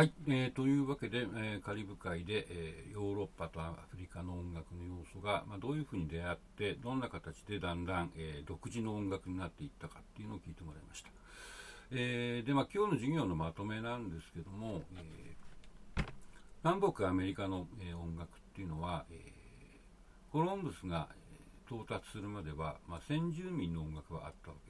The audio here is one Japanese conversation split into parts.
はい、えー、というわけで、えー、カリブ海で、えー、ヨーロッパとアフリカの音楽の要素が、まあ、どういうふうに出会ってどんな形でだんだん、えー、独自の音楽になっていったかっていうのを聞いてもらいました、えー、で、まあ、今日の授業のまとめなんですけども、えー、南北アメリカの、えー、音楽っていうのは、えー、コロンブスが、到達するまでは、まあ、先住民の音楽はあったわけです。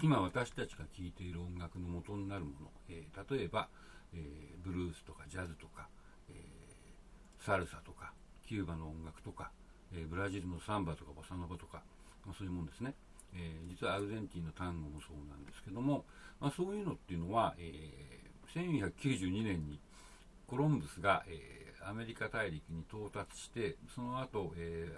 今私たちが聴いている音楽の元になるもの、えー、例えば、えー、ブルースとかジャズとか、えー、サルサとかキューバの音楽とか、えブラジルのサンバとかボサノバとか、まあ、そういうもんですね、え実はアルゼンチンのタンゴもそうなんですけども、まあ、そういうのっていうのは、え1492年にコロンブスが、えアメリカ大陸に到達してその後、え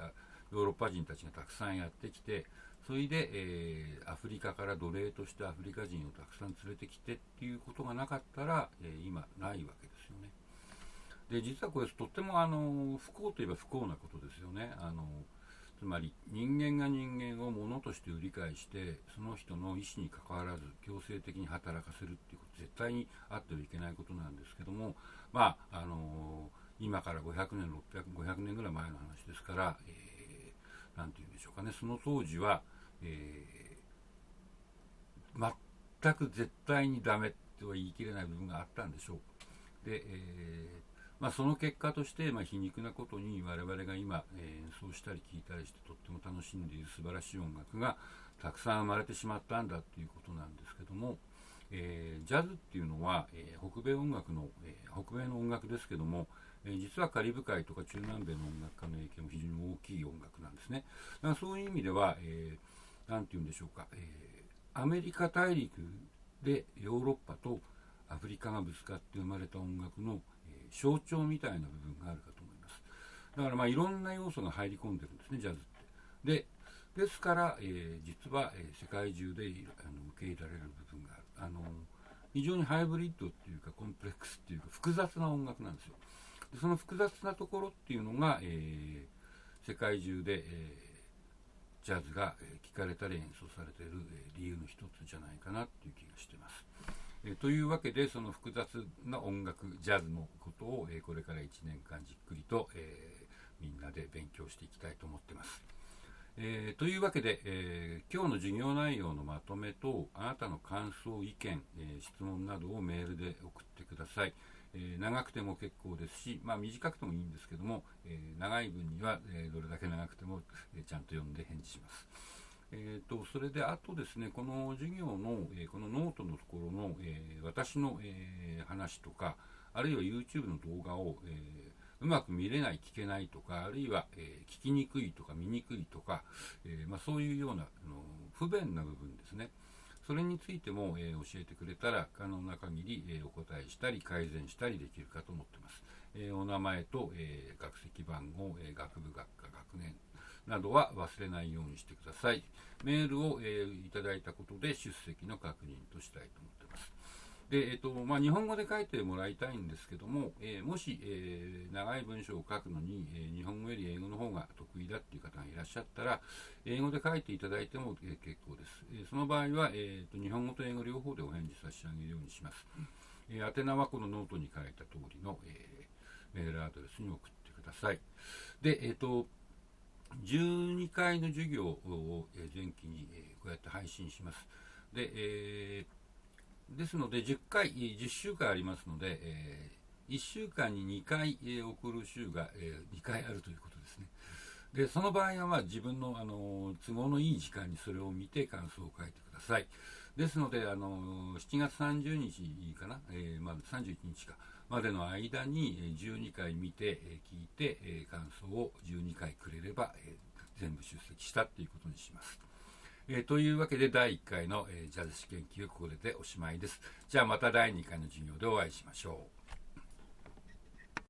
ヨーロッパ人たちがたくさんやってきてそれで、えー、アフリカから奴隷としてアフリカ人をたくさん連れてきてっていうことがなかったら、えー、今ないわけですよね。で実はこれとってもあの不幸といえば不幸なことですよね。あのつまり人間が人間を物として売り買いしてその人の意思にかかわらず強制的に働かせるっていうこと絶対にあってはいけないことなんですけどもまああの今から500年600500年ぐらい前の話ですから、えー、て言うんでしょうかねその当時はえー、全く絶対にダメとは言い切れない部分があったんでしょう。で、えー、まあ、その結果として、まあ、皮肉なことに我々が今、え、演奏したり聴いたりしてとっても楽しんでいる素晴らしい音楽がたくさん生まれてしまったんだっていうことなんですけども、えー、ジャズっていうのは、え北米音楽の、え北米の音楽ですけども、え実はカリブ海とか中南米の音楽家の影響も非常に大きい音楽なんですね。だからそういう意味では、えー何て言うんでしょうか、えー、アメリカ大陸でヨーロッパとアフリカがぶつかって生まれた音楽の、えー、象徴みたいな部分があるかと思います。だからまあいろんな要素が入り込んでるんですね、ジャズって。で、ですから、えー、実は、えー、世界中であの受け入れられる部分がある。あの非常にハイブリッドっていうかコンプレックスっていうか複雑な音楽なんですよ。でその複雑なところっていうのが、えー、世界中で、えージャズが聴かれたり演奏されている理由の一つじゃないかなっていう気がしています。えというわけでその複雑な音楽ジャズのことを、えこれから1年間じっくりと、え、みんなで勉強していきたいと思ってます。え、というわけで、え、今日の授業内容のまとめとあなたの感想意見、え質問などをメールで送ってください。え、長くても結構ですし、まあ、短くてもいいんですけども、え、長い分には、え、どれだけ長くても、えちゃんと読んで返事します。えーと、それであとですねこの授業の、えこのノートのところの、え私の、え話とかあるいは YouTube の動画を、えうまく見れない聞けないとかあるいは、え聞きにくいとか見にくいとか、えまあ、そういうようなあの不便な部分ですねそれについても、え教えてくれたら可能な限り、えお答えしたり改善したりできるかと思ってます。えお名前と、え学籍番号、え学部学科学年などは忘れないようにしてください。メールを、えいただいたことで出席の確認としたいと思ってます。で、えっ、と、まあ、日本語で書いてもらいたいんですけども、えー、もし、えー、長い文章を書くのに、えー、日本語より英語の方が得意だっていう方がいらっしゃったら、英語で書いていただいても、え結構です。えその場合は、えーと、日本語と英語両方でお返事差し上げるようにします。え宛名はこのノートに書いた通りの、えメールアドレスに送ってください。で、えっ、と、12回の授業を、え前期に、えこうやって配信します。で、えーですので10回、10週間ありますので、えー、1週間に2回、えー、送る週が、えー、2回あるということですね。で、その場合は、まあ、自分の、あの都合のいい時間にそれを見て感想を書いてください。ですので、あの7月30日かな、えーまあ、31日かまでの間に12回見て、え聞いて、え感想を12回くれれば、え全部出席したということにします。えー、というわけで第1回の、えー、ジャズ史研究ここでおしまいです。じゃあまた第2回の授業でお会いしましょう。